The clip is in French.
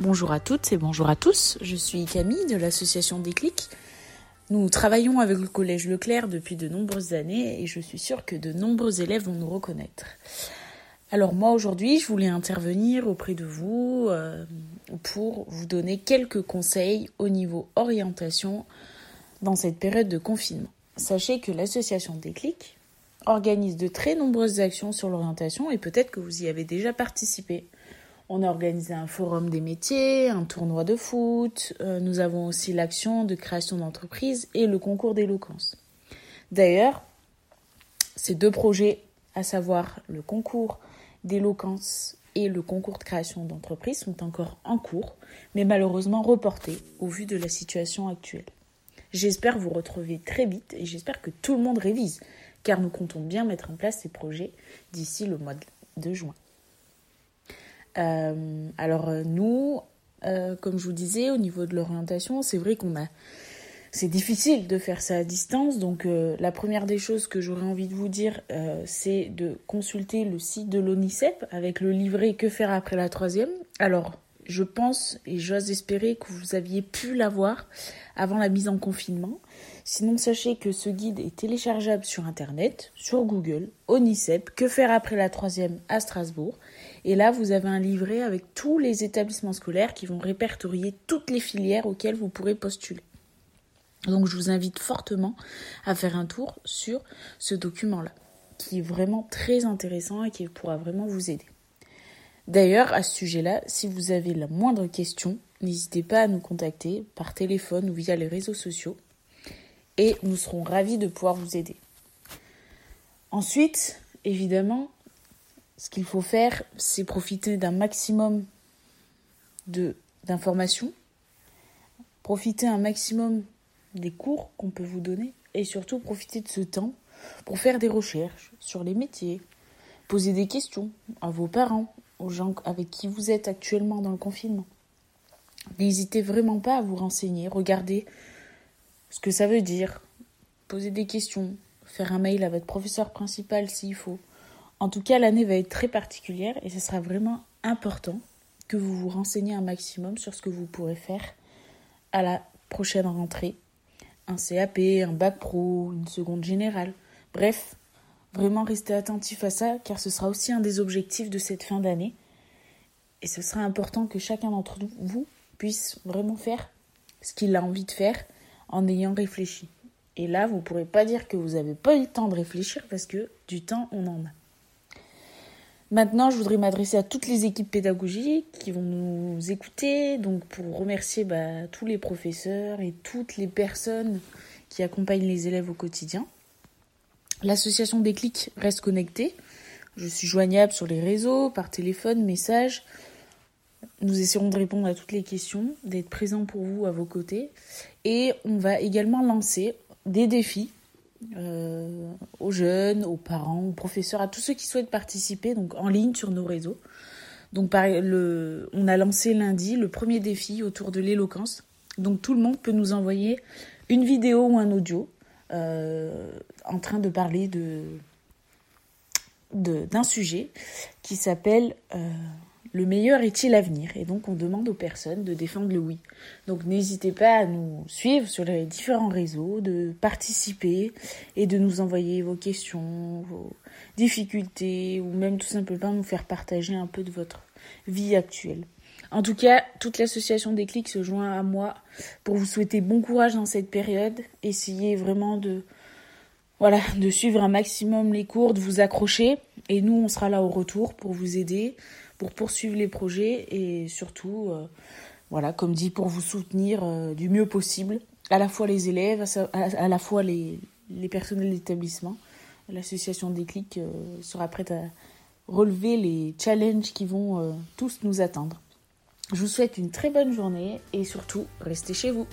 Bonjour à toutes et bonjour à tous, je suis Camille de l'association Déclic. Nous travaillons avec le collège Leclerc depuis de nombreuses années et je suis sûre que de nombreux élèves vont nous reconnaître. Alors moi aujourd'hui je voulais intervenir auprès de vous euh, pour vous donner quelques conseils au niveau orientation dans cette période de confinement. Sachez que l'association Déclic organise de très nombreuses actions sur l'orientation et peut-être que vous y avez déjà participé. On a organisé un forum des métiers, un tournoi de foot, euh, nous avons aussi l'action de création d'entreprise et le concours d'éloquence. D'ailleurs, ces deux projets, à savoir le concours d'éloquence et le concours de création d'entreprise, sont encore en cours, mais malheureusement reportés au vu de la situation actuelle. J'espère vous retrouver très vite et j'espère que tout le monde révise, car nous comptons bien mettre en place ces projets d'ici le mois de juin. Euh, alors euh, nous, euh, comme je vous disais, au niveau de l'orientation, c'est vrai qu'on a... C'est difficile de faire ça à distance, donc la première des choses que j'aurais envie de vous dire, c'est de consulter le site de l'ONICEP avec le livret Que faire après la troisième. Alors, je pense et j'ose espérer que vous aviez pu l'avoir avant la mise en confinement. Sinon, sachez que ce guide est téléchargeable sur Internet, sur Google, ONICEP, Que faire après la troisième à Strasbourg. Et là, vous avez un livret avec tous les établissements scolaires qui vont répertorier toutes les filières auxquelles vous pourrez postuler. Donc je vous invite fortement à faire un tour sur ce document-là, qui est vraiment très intéressant et qui pourra vraiment vous aider. D'ailleurs, à ce sujet-là, si vous avez la moindre question, n'hésitez pas à nous contacter par téléphone ou via les réseaux sociaux et nous serons ravis de pouvoir vous aider. Ensuite, évidemment, ce qu'il faut faire, c'est profiter d'un maximum d'informations, profiter un maximum des cours qu'on peut vous donner et surtout profiter de ce temps pour faire des recherches sur les métiers, poser des questions à vos parents, aux gens avec qui vous êtes actuellement dans le confinement. N'hésitez vraiment pas à vous renseigner, regardez ce que ça veut dire, poser des questions, faire un mail à votre professeur principal s'il faut. En tout cas, l'année va être très particulière et ce sera vraiment important que vous vous renseigniez un maximum sur ce que vous pourrez faire à la prochaine rentrée. Un CAP, un bac pro, une seconde générale. Bref, vraiment restez attentif à ça car ce sera aussi un des objectifs de cette fin d'année. Et ce sera important que chacun d'entre vous puisse vraiment faire ce qu'il a envie de faire en ayant réfléchi. Et là, vous ne pourrez pas dire que vous n'avez pas eu le temps de réfléchir parce que du temps, on en a. Maintenant, je voudrais m'adresser à toutes les équipes pédagogiques qui vont nous écouter, donc pour remercier bah, tous les professeurs et toutes les personnes qui accompagnent les élèves au quotidien. L'association Déclic reste connectée. Je suis joignable sur les réseaux, par téléphone, message. Nous essaierons de répondre à toutes les questions, d'être présents pour vous à vos côtés. Et on va également lancer des défis euh, aux jeunes, aux parents, aux professeurs, à tous ceux qui souhaitent participer, donc en ligne sur nos réseaux. Donc on a lancé lundi le premier défi autour de l'éloquence. Donc tout le monde peut nous envoyer une vidéo ou un audio euh, en train de parler de d'un sujet qui s'appelle euh, le meilleur est-il à venir? Et donc on demande aux personnes de défendre le oui. Donc n'hésitez pas à nous suivre sur les différents réseaux, de participer et de nous envoyer vos questions, vos difficultés ou même tout simplement nous faire partager un peu de votre vie actuelle. En tout cas, toute l'association des clics se joint à moi pour vous souhaiter bon courage dans cette période. Essayez vraiment de voilà, de suivre un maximum les cours, de vous accrocher et nous on sera là au retour pour vous aider pour poursuivre les projets et surtout, euh, voilà, comme dit, pour vous soutenir euh, du mieux possible, à la fois les élèves, à, la fois les, personnels d'établissement. L'association Déclic euh, sera prête à relever les challenges qui vont tous nous attendre. Je vous souhaite une très bonne journée et surtout, restez chez vous.